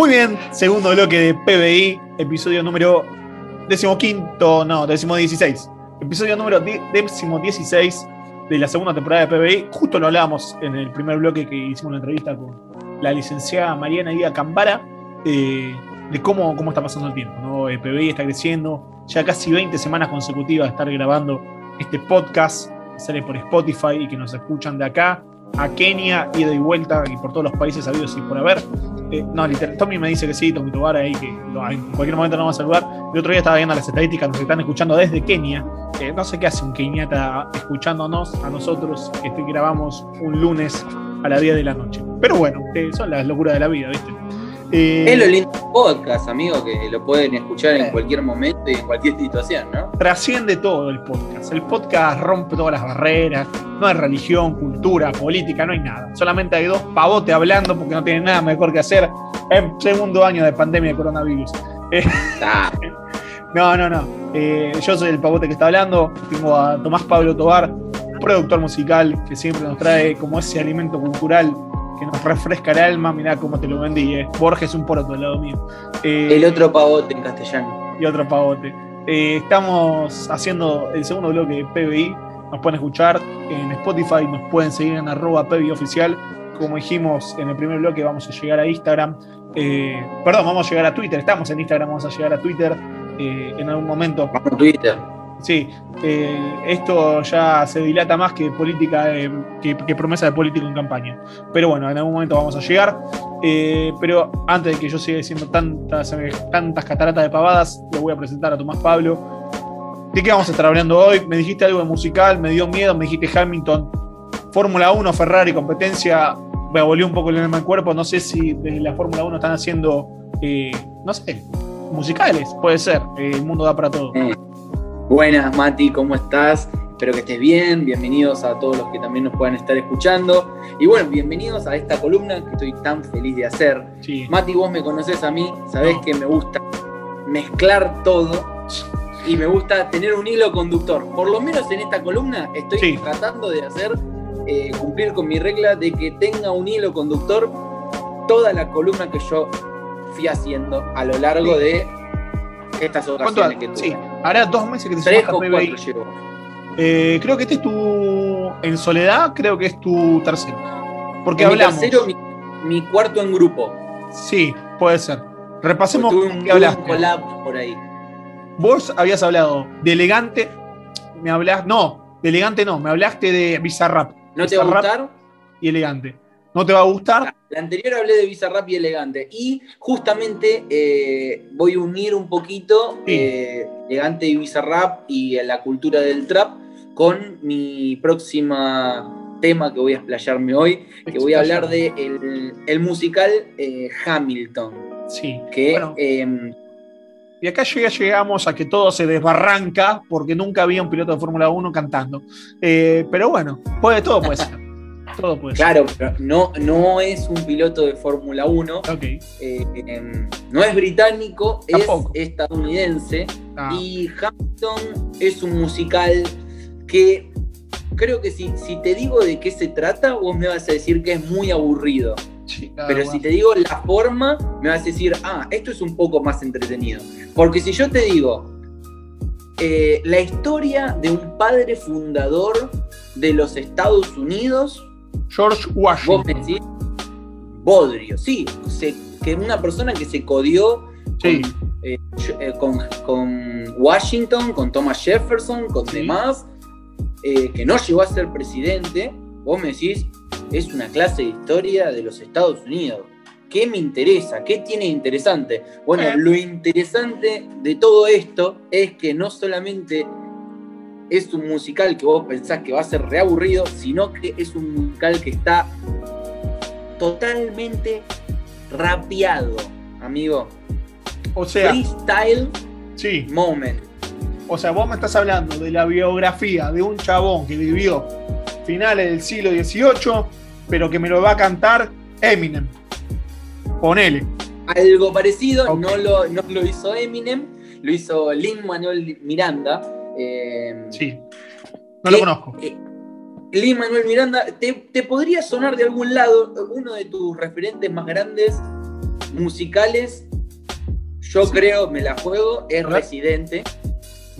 Muy bien, segundo bloque de PBI, episodio número decimoquinto, no, 16. Episodio número 16 de la segunda temporada de PBI. Justo lo hablábamos en el primer bloque que hicimos una entrevista con la licenciada Mariana Díaz Cambara eh, de cómo, cómo está pasando el tiempo. ¿no? El PBI está creciendo, ya casi 20 semanas consecutivas de estar grabando este podcast que sale por Spotify y que nos escuchan de acá a Kenia, ida y vuelta y por todos los países habidos y por haber. Eh, no, literal, Tommy me dice que sí, Tommy Tobar ahí, que en cualquier momento nos vamos a saludar. El otro día estaba viendo las estadísticas, nos están escuchando desde Kenia. No sé qué hace un keniata escuchándonos a nosotros que grabamos un lunes a la 10 de la noche. Pero bueno, son las locuras de la vida, ¿viste? Eh, es lo lindo podcast, amigo, que lo pueden escuchar en cualquier momento y en cualquier situación, ¿no? Trasciende todo el podcast. El podcast rompe todas las barreras. No hay religión, cultura, política, no hay nada. Solamente hay dos pavotes hablando porque no tienen nada mejor que hacer en segundo año de pandemia de coronavirus. Ah. no, no, no. Eh, yo soy el pavote que está hablando. Tengo a Tomás Pablo Tobar, productor musical, que siempre nos trae como ese alimento cultural que nos refresca el alma, mirá cómo te lo vendí, eh. Borges un poroto al lado mío. Eh, el otro pavote en castellano. Y otro pavote. Eh, estamos haciendo el segundo bloque de PBI. Nos pueden escuchar en Spotify, nos pueden seguir en arroba PBI oficial. Como dijimos en el primer bloque, vamos a llegar a Instagram. perdón, vamos a llegar a Twitter. Estamos en Instagram, vamos a llegar a Twitter en algún momento. Vamos a Twitter. Sí, eh, esto ya se dilata más que política, que, promesa de político en campaña. Pero bueno, en algún momento vamos a llegar. Eh, pero antes de que yo siga diciendo tantas, tantas cataratas de pavadas, le voy a presentar a Tomás Pablo. ¿De qué vamos a estar hablando hoy? Me dijiste algo de musical, me dio miedo, me dijiste Hamilton, Fórmula 1, Ferrari, competencia. Me volvió un poco el alma cuerpo. No sé si desde la Fórmula 1 están haciendo, eh, no sé, musicales, puede ser. el mundo da para todo. Buenas, Mati, ¿cómo estás? Espero que estés bien. Bienvenidos a todos los que también nos puedan estar escuchando. Y bueno, bienvenidos a esta columna que estoy tan feliz de hacer. Mati, vos me conoces a mí, sabés que me gusta mezclar todo y me gusta tener un hilo conductor. Por lo menos en esta columna estoy tratando de hacer, eh, cumplir con mi regla de que tenga un hilo conductor toda la columna que yo fui haciendo a lo largo de estas ocasiones que tuve. Hará dos meses que te sumaste a PBI. Eh, creo que este es tu. En soledad, creo que es tu tercero. Porque hablamos. Mi tercero, mi, cuarto en grupo. Sí, puede ser. Repasemos un, qué hablaste. collab por ahí. Vos habías hablado de elegante. Me hablaste. No, de elegante no. Me hablaste de Bizarrap. ¿No te va a gustar? Y elegante. ¿No te va a gustar? La anterior hablé de Bizarrap y Elegante. Y justamente eh, voy a unir un poquito eh, Elegante y Bizarrap y la cultura del trap con mi próxima tema que voy a explayarme hoy, que voy a hablar de el, musical eh, Hamilton. Sí. Que, em, y acá ya llegamos a que todo se desbarranca porque nunca había un piloto de Fórmula 1 cantando. pero bueno, puede, todo puede ser. Claro, pero no, no es un piloto de Fórmula 1. Eh, em, no es británico, es estadounidense. Ah. Y Hamilton es un musical que creo que si, si te digo de qué se trata, vos me vas a decir que es muy aburrido. Pero si te digo la forma, me vas a decir, ah, esto es un poco más entretenido. Porque si yo te digo, eh, la historia de un padre fundador de los Estados Unidos George Washington. Bodrio, sí, que una persona que se codió eh, eh, con, Washington, con Thomas Jefferson, con demás, eh, que no llegó a ser presidente, vos me decís, es una clase de historia de los Estados Unidos. ¿Qué me interesa? ¿Qué tiene interesante? Bueno, lo interesante de todo esto es que no solamente es un musical que vos pensás que va a ser reaburrido, sino que es un musical que está totalmente rapeado, amigo. O sea, freestyle sí. moment. O sea, vos me estás hablando de la biografía de un chabón que vivió finales del siglo XVIII, pero que me lo va a cantar Eminem. Ponele. Algo parecido, no, lo, no lo hizo Eminem, lo hizo Lin Manuel Miranda eh, sí. No lo conozco. Eh, Lee Manuel Miranda, te, podría sonar de algún lado uno de tus referentes más grandes musicales, yo creo, me la juego, es Residente.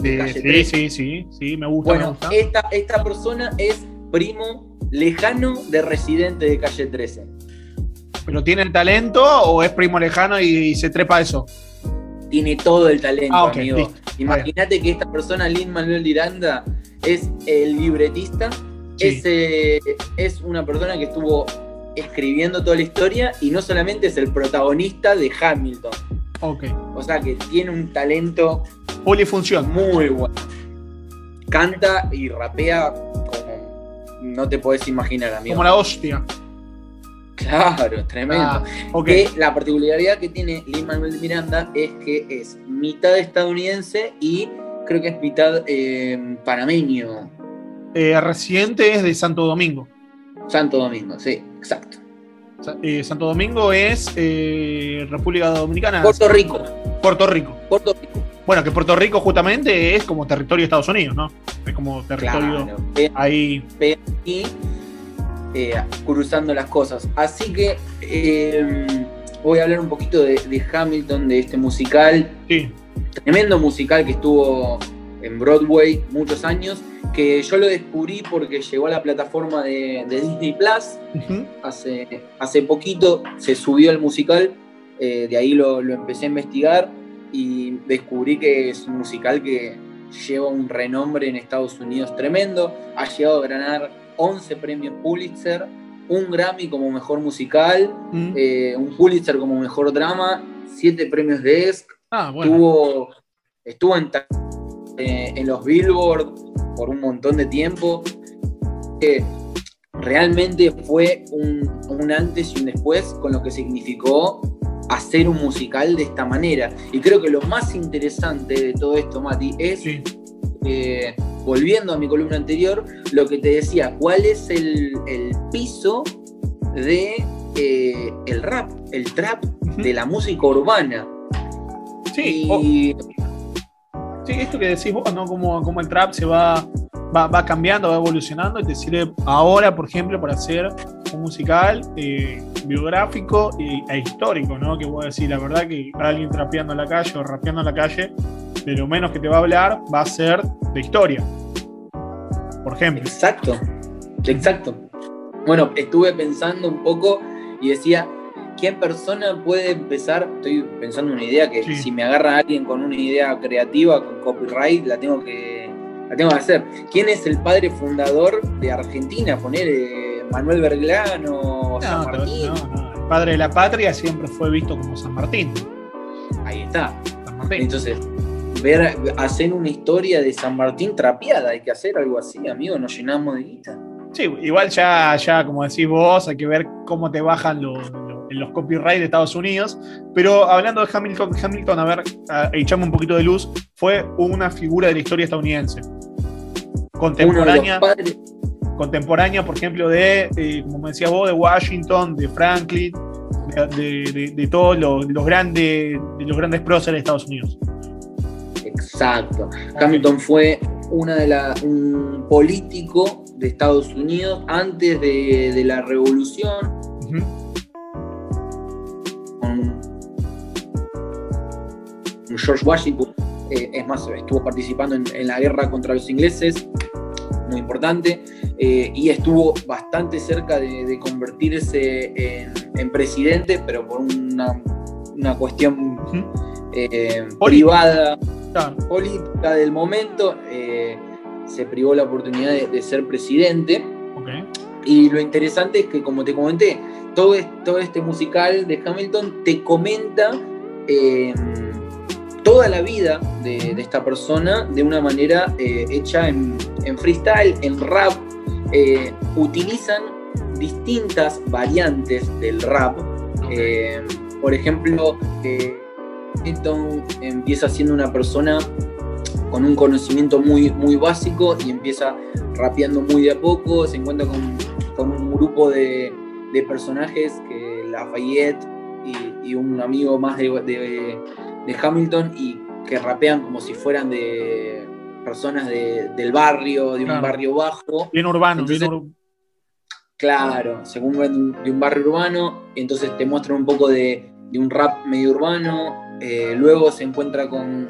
sí, sí, sí, sí, me gusta. Bueno, Esta, esta persona es primo lejano de Residente de Calle 13. ¿Pero tiene el talento o es primo lejano y, se trepa eso? Tiene todo el talento, ah, amigo. Imagínate que esta persona, Lin Manuel Diranda, es el libretista. Es, eh, es una persona que estuvo escribiendo toda la historia y no solamente es el protagonista de Hamilton. Ok. O sea que tiene un talento. Polifunción. Muy bueno. Canta y rapea como no te puedes imaginar, amigo. Como la hostia. Claro, tremendo. Ah, okay. la particularidad que tiene Lin Manuel Miranda es que es mitad estadounidense y creo que es mitad eh, panameño. Eh, residente es de Santo Domingo. Santo Domingo, sí, exacto. Eh, Santo Domingo es eh, República Dominicana. Puerto Rico. Puerto Rico. Puerto Rico. Bueno, que Puerto Rico justamente es como territorio de Estados Unidos, ¿no? Es como territorio ahí. Y eh, cruzando las cosas. Así que voy a hablar un poquito de, de Hamilton, de este musical. Sí. Tremendo musical que estuvo en Broadway muchos años, que yo lo descubrí porque llegó a la plataforma de, Disney Plus. hace, hace poquito se subió el musical, eh, de ahí lo, empecé a investigar y descubrí que es un musical que lleva un renombre en Estados Unidos tremendo. Ha llegado a ganar 11 premios Pulitzer, un Grammy como mejor musical, eh, un Pulitzer como mejor drama, 7 premios de ESC. Ah, estuvo, estuvo en eh, en los Billboard por un montón de tiempo. que realmente fue un, antes y un después con lo que significó hacer un musical de esta manera. Y creo que lo más interesante de todo esto, Mati, es, eh, volviendo a mi columna anterior, lo que te decía, cuál es el, piso de eh, el rap, el trap de la música urbana. Sí, Sí, esto que decís vos, ¿no? Como, el trap se va, va, cambiando, va evolucionando y te sirve ahora, por ejemplo, para hacer un musical eh, biográfico e, histórico, ¿no? Que voy a decir, la verdad que alguien trapeando en la calle o rapeando en la calle, de lo menos que te va a hablar va a ser de historia. Por ejemplo. Exacto, exacto. Bueno, estuve pensando un poco y decía, ¿qué persona puede empezar? Estoy pensando en una idea que si me agarra alguien con una idea creativa, con copyright, la tengo que, la tengo que hacer. ¿Quién es el padre fundador de Argentina? Poner eh, Manuel Berglano, San Martín. El padre de la patria siempre fue visto como San Martín. Ahí está. Entonces, ver, hacer una historia de San Martín trapeada, hay que hacer algo así, amigo, nos llenamos de guita. Sí, igual ya, ya, como decís vos, hay que ver cómo te bajan los, los copyright de Estados Unidos. Pero hablando de Hamilton, Hamilton, a ver, echame un poquito de luz, fue una figura de la historia estadounidense. Contemporánea. Contemporánea, por ejemplo, de, eh, como decías vos, de Washington, de Franklin, de, todos los, grandes, de los grandes próceres de Estados Unidos. Exacto. Hamilton fue una de la, un político de Estados Unidos antes de, la revolución. George Washington, eh, es más, estuvo participando en, la guerra contra los ingleses, muy importante, eh, y estuvo bastante cerca de, convertirse en, presidente, pero por una, cuestión eh, privada, política del momento, se privó la oportunidad de, ser presidente. Y lo interesante es que, como te comenté, todo, todo este musical de Hamilton te comenta toda la vida de, esta persona de una manera eh, hecha en, freestyle, en rap. Eh, utilizan distintas variantes del rap. Eh, por ejemplo, Hamilton empieza siendo una persona con un conocimiento muy, muy básico y empieza rapeando muy de a poco, se encuentra con, un grupo de, personajes que Lafayette y, y un amigo más de, de Hamilton y que rapean como si fueran de personas del barrio, de un barrio bajo. Bien urbano, Claro, según de un barrio urbano, entonces te muestran un poco de, un rap medio urbano. Eh, luego se encuentra con,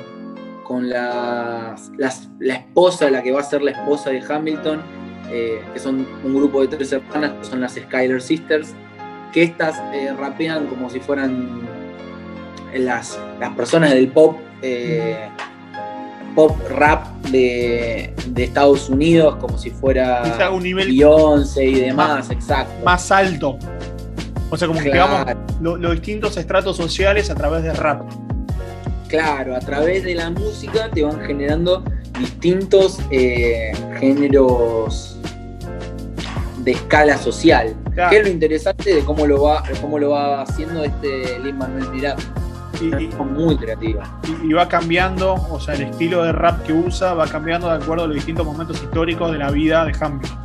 con la, la, esposa, la que va a ser la esposa de Hamilton, eh, que son un grupo de tres hermanas, que son las Skyler Sisters, que estas eh, rapean como si fueran las, las personas del pop pop rap de, Estados Unidos, como si fuera un nivel Beyoncé y demás, exacto. Más alto. O sea, como que digamos los distintos estratos sociales a través de rap. Claro, a través de la música te van generando distintos eh, géneros de escala social. Que es lo interesante de cómo lo va, cómo lo va haciendo este Lin Manuel Miranda muy creativa. Y, va cambiando, o sea, el estilo de rap que usa va cambiando de acuerdo a los distintos momentos históricos de la vida de Hamilton.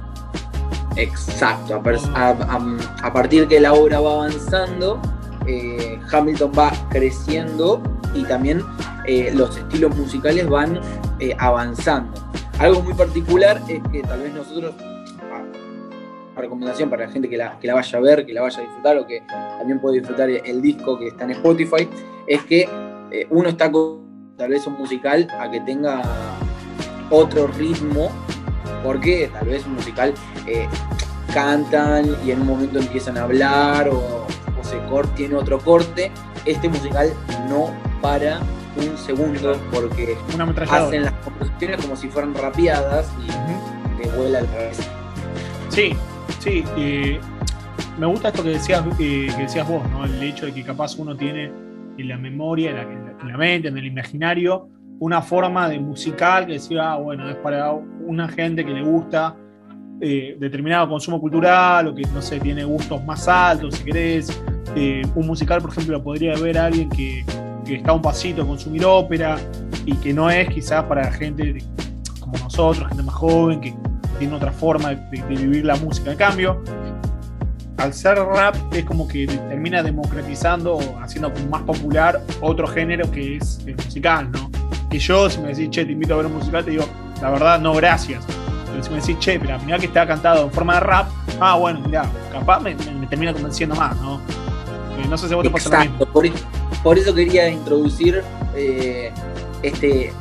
Exacto, a, partir que la obra va avanzando, eh, Hamilton va creciendo y también eh, los estilos musicales van eh, avanzando. Algo muy particular es que tal vez nosotros recomendación para la gente que la, que la vaya a ver, que la vaya a disfrutar o que también puede disfrutar el disco que está en Spotify, es que uno está con tal vez un musical a que tenga otro ritmo, porque tal vez un musical eh, cantan y en un momento empiezan a hablar o, se tiene otro corte. Este musical no para un segundo porque hacen las composiciones como si fueran rapeadas y te vuela el revés. Sí, Sí, me gusta esto que decías, eh, que decías vos, ¿no? El hecho de que capaz uno tiene en la memoria, en la, mente, en el imaginario, una forma de musical que decía, ah, bueno, es para una gente que le gusta eh, determinado consumo cultural o que, no sé, tiene gustos más altos, si querés. Eh, un musical, por ejemplo, podría ver a alguien que, está a un pasito a consumir ópera y que no es quizás para gente como nosotros, gente más joven, que tiene otra forma de, vivir la música. En cambio, al ser rap es como que termina democratizando o haciendo más popular otro género que es el musical, ¿no? Que yo, si me decís, che, te invito a ver un musical, te digo, la verdad, no, gracias. Pero si me decís, che, pero mirá que está cantado en forma de rap, ah, bueno, mirá, capaz me, termina convenciendo más, ¿no? Eh, no sé si vos te pasa lo Por, por, eso quería introducir eh, este,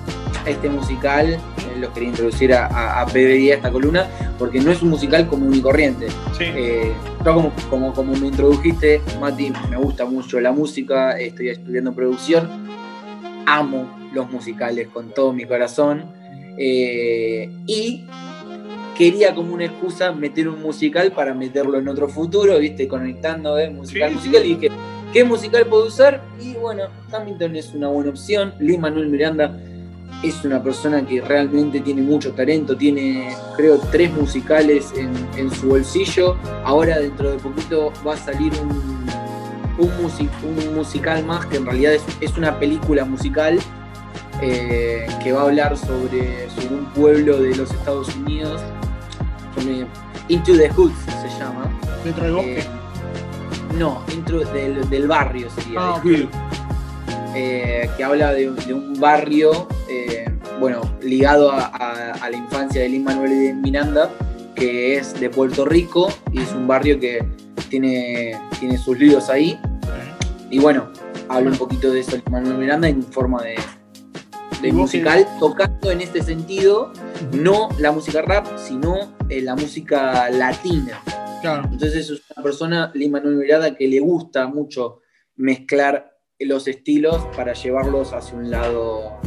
este musical, eh, lo quería introducir a, a, PBI a esta columna, porque no es un musical común y corriente. Eh, yo como, como, me introdujiste, Mati, me gusta mucho la música, estoy estudiando producción, amo los musicales con todo mi corazón, eh, y quería como una excusa meter un musical para meterlo en otro futuro, viste, conectando de musical, musical, y dije, ¿qué musical puedo usar? Y bueno, Hamilton es una buena opción, Lee Manuel Miranda es una persona que realmente tiene mucho talento, tiene creo tres musicales en, su bolsillo, ahora dentro de poquito va a salir un, un, musical más que en realidad es, una película musical eh, que va a hablar sobre, un pueblo de los Estados Unidos, Into the Hood se llama. ¿Dentro del bosque? Eh, no, dentro del, barrio sería. Ah, eh, que habla de, un barrio, eh, bueno, ligado a, la infancia de Lin Manuel Miranda, que es de Puerto Rico y es un barrio que tiene, tiene sus líos ahí. Y bueno, habla un poquito de eso Lin Manuel Miranda en forma de, musical, tocando en este sentido no la música rap, sino eh, la música latina. Entonces es una persona, Lin Manuel Miranda, que le gusta mucho mezclar los estilos para llevarlos hacia un lado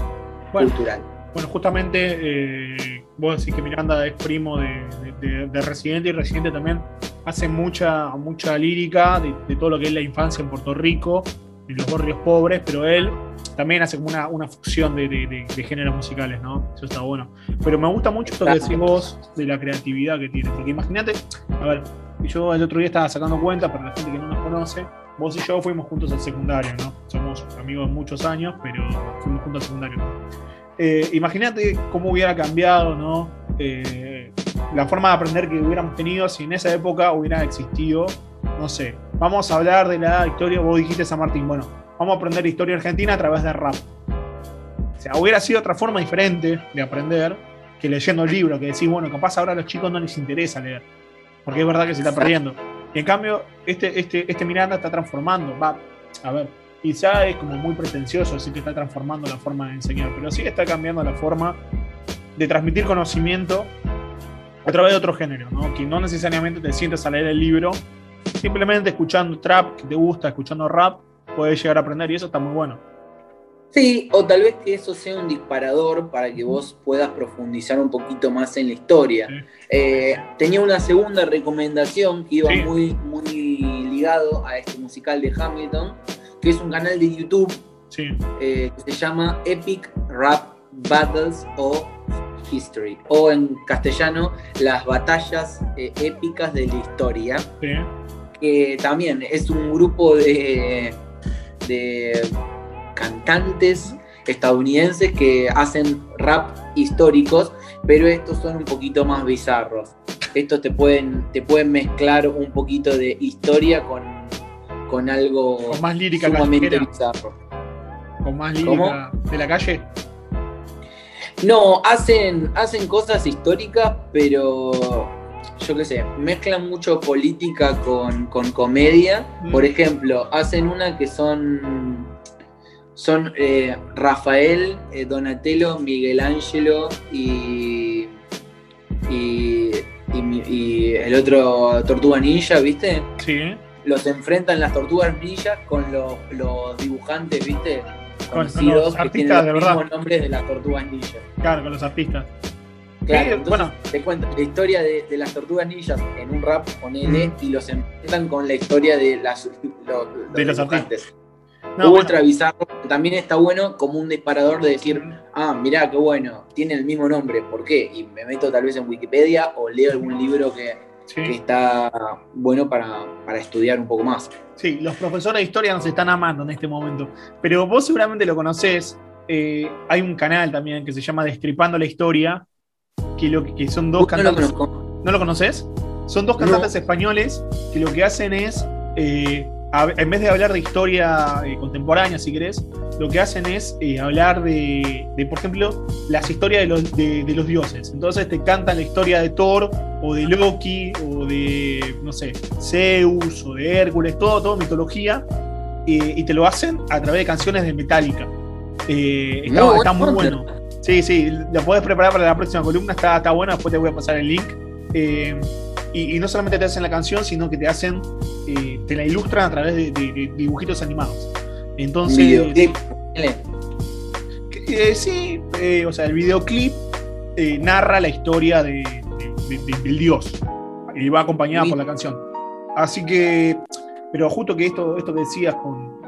cultural. Bueno, justamente eh, vos decís que Miranda es primo de, Residente y Residente también hace mucha, mucha lírica de, todo lo que es la infancia en Puerto Rico, los barrios pobres, pero él también hace como una, una fusión de, géneros musicales, ¿no? Eso está bueno. Pero me gusta mucho esto que decís vos de la creatividad que tiene, porque imagínate, a ver, yo el otro día estaba sacando cuenta para la gente que no nos conoce, vos y yo fuimos juntos al secundario, ¿no? Somos amigos de muchos años, pero fuimos juntos al secundario. Eh, imagínate cómo hubiera cambiado, ¿no? Eh, la forma de aprender que hubiéramos tenido si en esa época hubiera existido, no sé, vamos a hablar de la historia, vos dijiste San Martín, bueno, vamos a aprender historia argentina a través de rap. O sea, hubiera sido otra forma diferente de aprender que leyendo el libro, que decís, bueno, capaz ahora a los chicos no les interesa leer, porque es verdad que se está perdiendo. Y en cambio, este, este, este Miranda está transformando, va, a ver, quizá es como muy pretencioso decir que está transformando la forma de enseñar, pero sí está cambiando la forma de transmitir conocimiento a través de otro género, que no necesariamente te sientes a leer el libro, simplemente escuchando trap que te gusta, escuchando rap, puedes llegar a aprender y eso está muy bueno. Sí, o tal vez que eso sea un disparador para que vos puedas profundizar un poquito más en la historia. Eh, tenía una segunda recomendación que iba muy, muy ligado a este musical de Hamilton, que es un canal de YouTube eh, que se llama Epic Rap Battles o History, o en castellano, las batallas eh, épicas de la historia. Que también es un grupo de, de cantantes estadounidenses que hacen rap históricos, pero estos son un poquito más bizarros. Estos te pueden, te pueden mezclar un poquito de historia con, con algo más lírica sumamente bizarro. Con más lírica de la calle. No, hacen, hacen cosas históricas, pero yo qué sé, mezclan mucho política con, comedia. Mm. Por ejemplo, hacen una que son son eh, Rafael, eh, Donatello, Miguel Ángelo y, y, el otro Tortuga Ninja, ¿viste? Sí. Los enfrentan las Tortugas Ninja con los, dibujantes, ¿viste? Con, los artistas, de verdad. Los nombres de las Tortugas Ninja. Claro, con los artistas. Claro, bueno. te cuento la historia de, las tortugas ninjas en un rap con L y los enfrentan con la historia de las de los artistas. Ultra bizarro. También está bueno como un disparador de decir, ah, mirá, qué bueno, tiene el mismo nombre, ¿por qué? Y me meto tal vez en Wikipedia o leo algún libro que, está bueno para, estudiar un poco más. Sí, los profesores de historia nos están amando en este momento. Pero vos seguramente lo conocés. Eh, hay un canal también que se llama Destripando la Historia, que, lo, que son dos cantantes. No lo, ¿No lo conoces? Son dos cantantes españoles que lo que hacen es eh, en vez de hablar de historia eh, contemporánea, si querés, lo que hacen es eh, hablar de, por ejemplo, las historias de los, de, los, dioses. Entonces te cantan la historia de Thor, o de Loki, o de, no sé, Zeus, o de Hércules, todo, todo mitología, y te lo hacen a través de canciones de Metallica. Está, muy bueno. Sí, sí, lo puedes preparar para la próxima columna, está, está bueno, después te voy a pasar el link. Y, no solamente te hacen la canción, sino que te hacen, eh, te la ilustran a través de, dibujitos animados. Entonces. Videoclip. Eh, sí, eh, o sea, el videoclip narra la historia de, del dios y va acompañada por la canción. Así que, pero justo que esto, esto que decías con,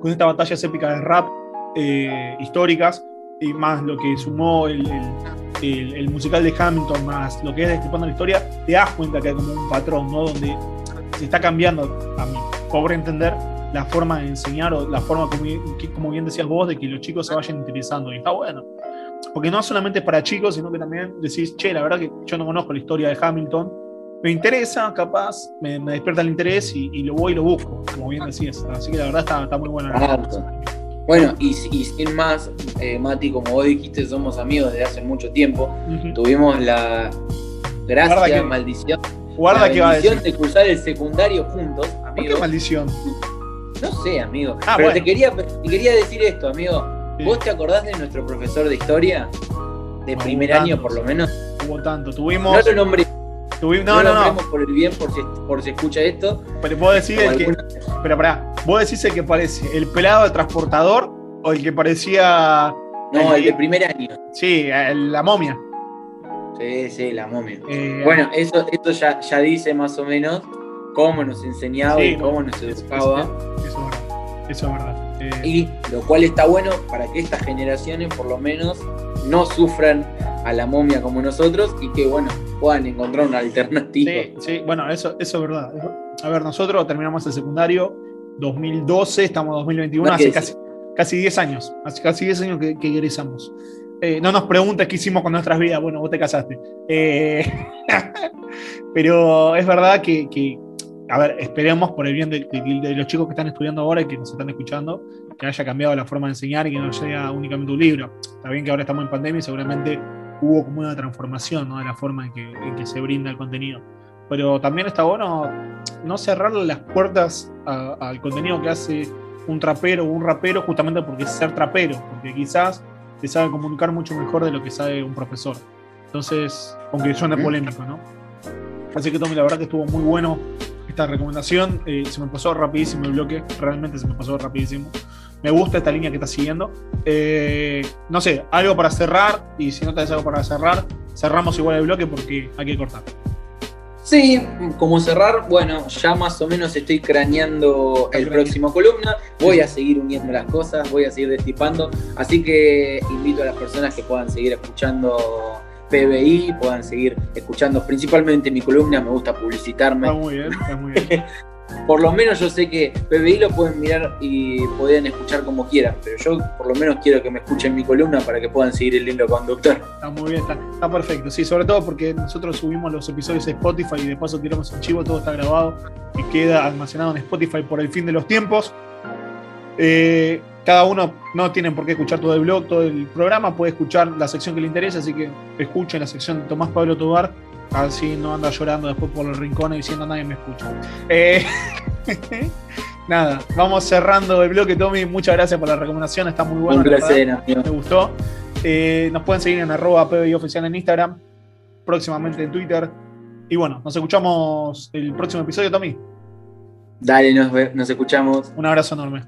con estas batallas épicas de rap históricas, y más lo que sumó el, el, musical de Hamilton más lo que es Destripando la Historia, te das cuenta que hay como un patrón, ¿no? Donde se está cambiando, a mi pobre entender, la forma de enseñar o la forma, como, como bien decías vos, de que los chicos se vayan interesando. Y está bueno. Porque no solamente es para chicos, sino que también decís, che, la verdad que yo no conozco la historia de Hamilton, me interesa, capaz, me, despierta el interés y, lo voy y lo busco, como bien decías. Así que la verdad está, está muy buena. Bueno, y, sin más, eh, Mati, como vos dijiste, somos amigos desde hace mucho tiempo. Tuvimos la gracia, maldición, guarda la maldición de cruzar el secundario juntos, amigo. qué maldición? No sé, amigo. Ah, Pero te, quería, quería decir esto, amigo. ¿Vos te acordás de nuestro profesor de historia? De primer año, por lo menos. Hubo tanto. Tuvimos. No lo nombré. Tuvimos, no, no, no. por el bien, por si, por si escucha esto. Pero puedo decir el que. Pero pará, ¿Vos decís el que parece el pelado del transportador o el que parecía. No, el, de primer año. Sí, la momia. Sí, sí, la momia. Eh, bueno, eso, esto ya, ya dice más o menos cómo nos enseñaba y cómo nos educaba. Eso, es verdad. Eso es verdad. Eh, y lo cual está bueno para que estas generaciones, por lo menos, no sufran a la momia como nosotros y que, bueno, puedan encontrar una alternativa. Sí, sí, bueno, eso, eso es verdad. A ver, nosotros terminamos el secundario 2012, estamos en 2021, hace casi, casi 10 años, hace casi 10 años que, que egresamos. Eh, no nos preguntes qué hicimos con nuestras vidas, bueno, vos te casaste. Eh, pero es verdad que, a ver, esperemos por el bien de, los chicos que están estudiando ahora y que nos están escuchando, que haya cambiado la forma de enseñar y que no sea únicamente un libro. Está bien que ahora estamos en pandemia y seguramente hubo como una transformación ¿no? de la forma en que, en que se brinda el contenido pero también está bueno no cerrar las puertas al contenido que hace un trapero o un rapero justamente porque es ser trapero, porque quizás te sabe comunicar mucho mejor de lo que sabe un profesor. Entonces, aunque suene polémico, ¿no? Así que Tommy, la verdad que estuvo muy bueno esta recomendación. Eh, se me pasó rapidísimo el bloque, realmente se me pasó rapidísimo. Me gusta esta línea que estás siguiendo. Eh, no sé, algo para cerrar, y si no te algo para cerrar, cerramos igual el bloque porque hay que cortar. Sí, como cerrar, bueno, ya más o menos estoy craneando el próximo columna, voy a seguir uniendo las cosas, voy a seguir destipando, así que invito a las personas que puedan seguir escuchando PBI, puedan seguir escuchando principalmente mi columna, me gusta publicitarme. Está muy bien, está muy bien. por lo menos yo sé que PBI lo pueden mirar y pueden escuchar como quieran, pero yo por lo menos quiero que me escuchen mi columna para que puedan seguir el lindo conductor. Está muy bien, está, perfecto. Sí, sobre todo porque nosotros subimos los episodios a Spotify y de paso tiramos un chivo, todo está grabado y queda almacenado en Spotify por el fin de los tiempos. Eh, cada uno no tiene por qué escuchar todo el blog, todo el programa, puede escuchar la sección que le interesa, así que escuchen la sección de Tomás Pablo Tobar Así no anda llorando después por los rincones diciendo nadie me escucha. Eh, nada, vamos cerrando el bloque, Tommy. Muchas gracias por la recomendación, está muy bueno. Un placer, Me gustó. Eh, nos pueden seguir en arroba oficial en Instagram, próximamente en Twitter. Y bueno, nos escuchamos el próximo episodio, Tommy. Dale, nos, nos escuchamos. Un abrazo enorme.